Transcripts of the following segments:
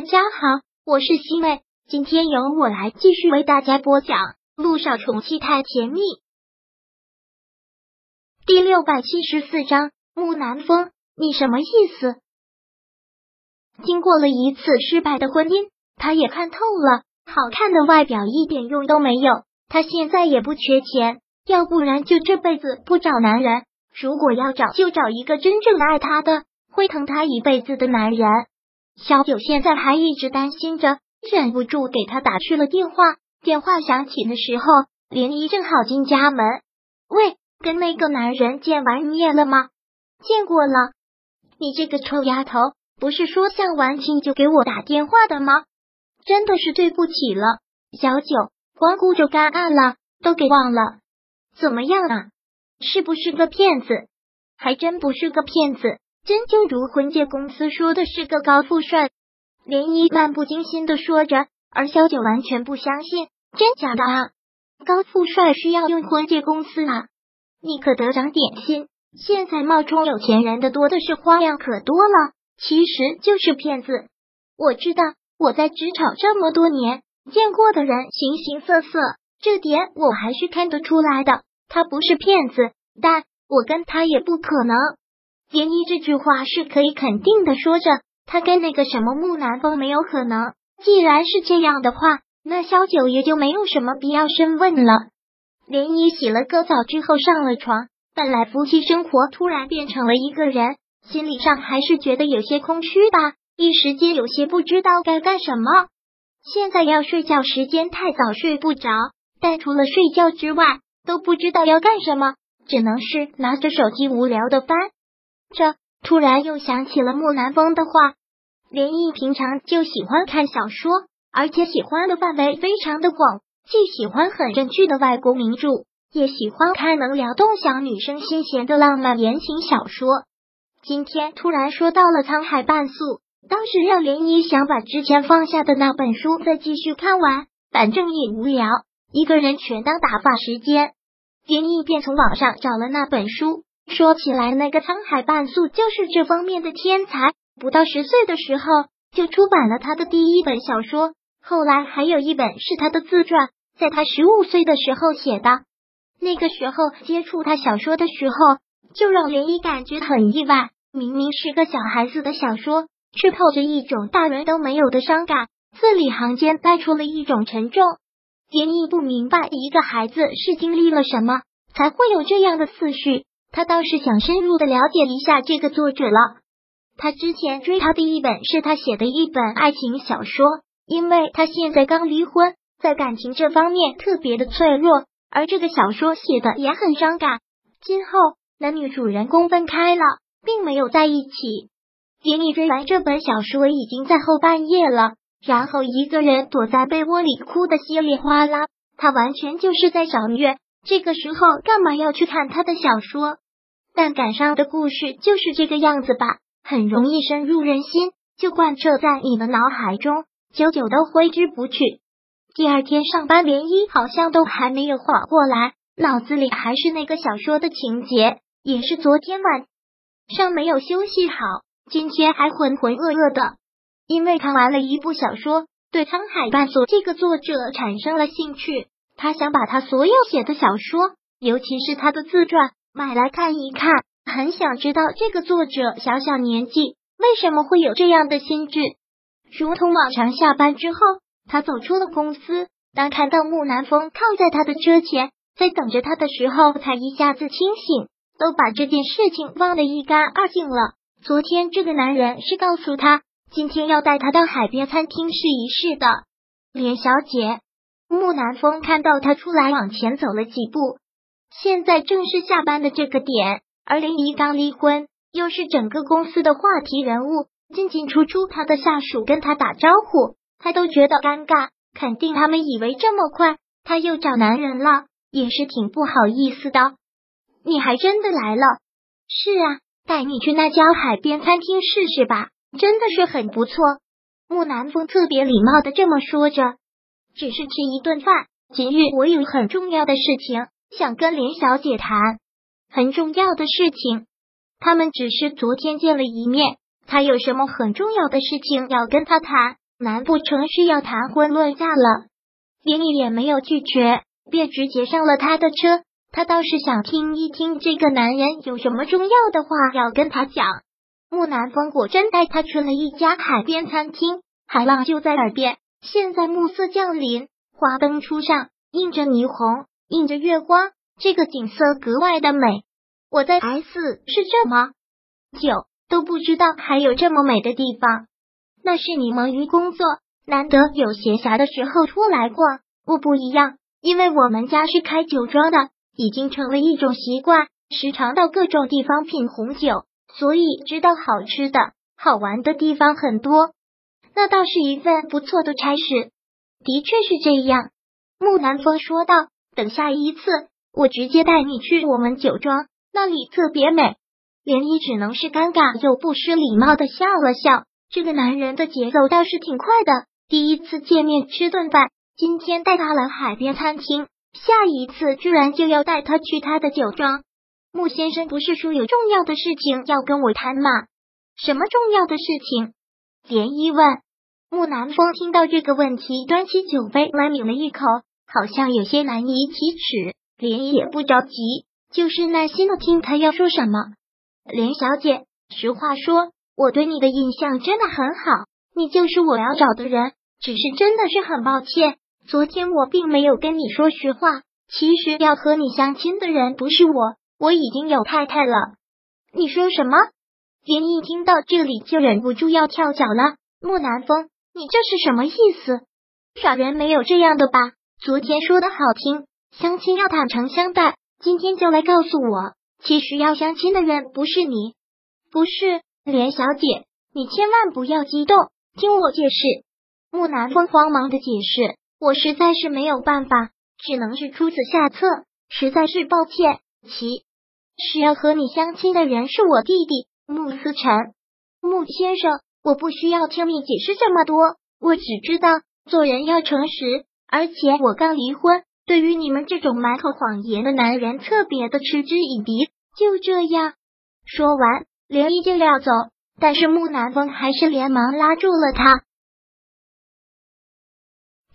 大家好，我是西妹，今天由我来继续为大家播讲《路上宠妻太甜蜜》第六百七十四章。木南风，你什么意思？经过了一次失败的婚姻，他也看透了，好看的外表一点用都没有。他现在也不缺钱，要不然就这辈子不找男人。如果要找，就找一个真正爱他的、会疼他一辈子的男人。小九现在还一直担心着，忍不住给他打去了电话。电话响起的时候，林一正好进家门。喂，跟那个男人见完面了吗？见过了。你这个臭丫头，不是说相完亲就给我打电话的吗？真的是对不起了，小九，光顾着干案了，都给忘了。怎么样啊？是不是个骗子？还真不是个骗子。真就如婚介公司说的是个高富帅，林一漫不经心的说着，而小九完全不相信，真假的啊？高富帅需要用婚介公司啊？你可得长点心！现在冒充有钱人的多的是，花样可多了，其实就是骗子。我知道，我在职场这么多年，见过的人形形色色，这点我还是看得出来的。他不是骗子，但我跟他也不可能。涟漪这句话是可以肯定的，说着他跟那个什么木南风没有可能。既然是这样的话，那萧九也就没有什么必要深问了。涟漪洗了个澡之后上了床，本来夫妻生活突然变成了一个人，心理上还是觉得有些空虚吧，一时间有些不知道该干什么。现在要睡觉，时间太早，睡不着，但除了睡觉之外，都不知道要干什么，只能是拿着手机无聊的翻。这突然又想起了木南风的话，连毅平常就喜欢看小说，而且喜欢的范围非常的广，既喜欢很正剧的外国名著，也喜欢看能撩动小女生心弦的浪漫言情小说。今天突然说到了沧海半素，当时让涟漪想把之前放下的那本书再继续看完，反正也无聊，一个人全当打发时间。涟漪便从网上找了那本书。说起来，那个沧海半素就是这方面的天才。不到十岁的时候就出版了他的第一本小说，后来还有一本是他的自传，在他十五岁的时候写的。那个时候接触他小说的时候，就让涟漪感觉很意外。明明是个小孩子的小说，却透着一种大人都没有的伤感，字里行间带出了一种沉重。涟漪不明白一个孩子是经历了什么，才会有这样的思绪。他倒是想深入的了解一下这个作者了。他之前追他的一本是他写的一本爱情小说，因为他现在刚离婚，在感情这方面特别的脆弱，而这个小说写的也很伤感。今后男女主人公分开了，并没有在一起。给你追完这本小说已经在后半夜了，然后一个人躲在被窝里哭的稀里哗啦，他完全就是在找虐。这个时候干嘛要去看他的小说？但赶上的故事就是这个样子吧，很容易深入人心，就贯彻在你的脑海中，久久都挥之不去。第二天上班，连衣好像都还没有缓过来，脑子里还是那个小说的情节，也是昨天晚上没有休息好，今天还浑浑噩噩的。因为看完了一部小说，对沧海半素这个作者产生了兴趣。他想把他所有写的小说，尤其是他的自传买来看一看，很想知道这个作者小小年纪为什么会有这样的心智。如同往常，下班之后，他走出了公司，当看到木南风靠在他的车前，在等着他的时候，才一下子清醒，都把这件事情忘得一干二净了。昨天这个男人是告诉他，今天要带他到海边餐厅试一试的，连小姐。木南风看到他出来，往前走了几步。现在正是下班的这个点，而林怡刚离婚，又是整个公司的话题人物，进进出出，他的下属跟他打招呼，他都觉得尴尬。肯定他们以为这么快他又找男人了，也是挺不好意思的。你还真的来了？是啊，带你去那家海边餐厅试试吧，真的是很不错。木南风特别礼貌的这么说着。只是吃一顿饭。今日我有很重要的事情想跟林小姐谈，很重要的事情。他们只是昨天见了一面，他有什么很重要的事情要跟他谈，难不成是要谈婚论嫁了？林毅也没有拒绝，便直接上了他的车。他倒是想听一听这个男人有什么重要的话要跟他讲。木南风果真带他去了一家海边餐厅，海浪就在耳边。现在暮色降临，花灯初上，映着霓虹，映着月光，这个景色格外的美。我在 S 是这么久都不知道还有这么美的地方。那是你忙于工作，难得有闲暇的时候出来逛。我不一样，因为我们家是开酒庄的，已经成了一种习惯，时常到各种地方品红酒，所以知道好吃的好玩的地方很多。那倒是一份不错的差事。的确是这样，木南风说道。等下一次，我直接带你去我们酒庄，那里特别美。连依只能是尴尬又不失礼貌的笑了笑。这个男人的节奏倒是挺快的，第一次见面吃顿饭，今天带他来海边餐厅，下一次居然就要带他去他的酒庄。穆先生不是说有重要的事情要跟我谈吗？什么重要的事情？连依问。木南风听到这个问题，端起酒杯来抿了一口，好像有些难以启齿。连也不着急，就是耐心的听他要说什么。连小姐，实话说。我对你的印象真的很好，你就是我要找的人。只是真的是很抱歉，昨天我并没有跟你说实话。其实要和你相亲的人不是我，我已经有太太了。你说什么？连一听到这里就忍不住要跳脚了。木南风，你这是什么意思？傻人没有这样的吧？昨天说的好听，相亲要坦诚相待，今天就来告诉我，其实要相亲的人不是你，不是。连小姐，你千万不要激动，听我解释。木南风慌忙的解释：“我实在是没有办法，只能是出此下策，实在是抱歉。其是要和你相亲的人是我弟弟穆思辰。穆先生，我不需要听你解释这么多，我只知道做人要诚实，而且我刚离婚，对于你们这种满口谎言的男人特别的嗤之以鼻。就这样，说完。”连依就要走，但是木南风还是连忙拉住了他。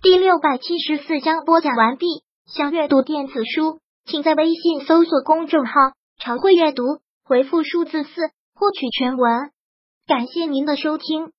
第六百七十四章播讲完毕。想阅读电子书，请在微信搜索公众号“常会阅读”，回复数字四获取全文。感谢您的收听。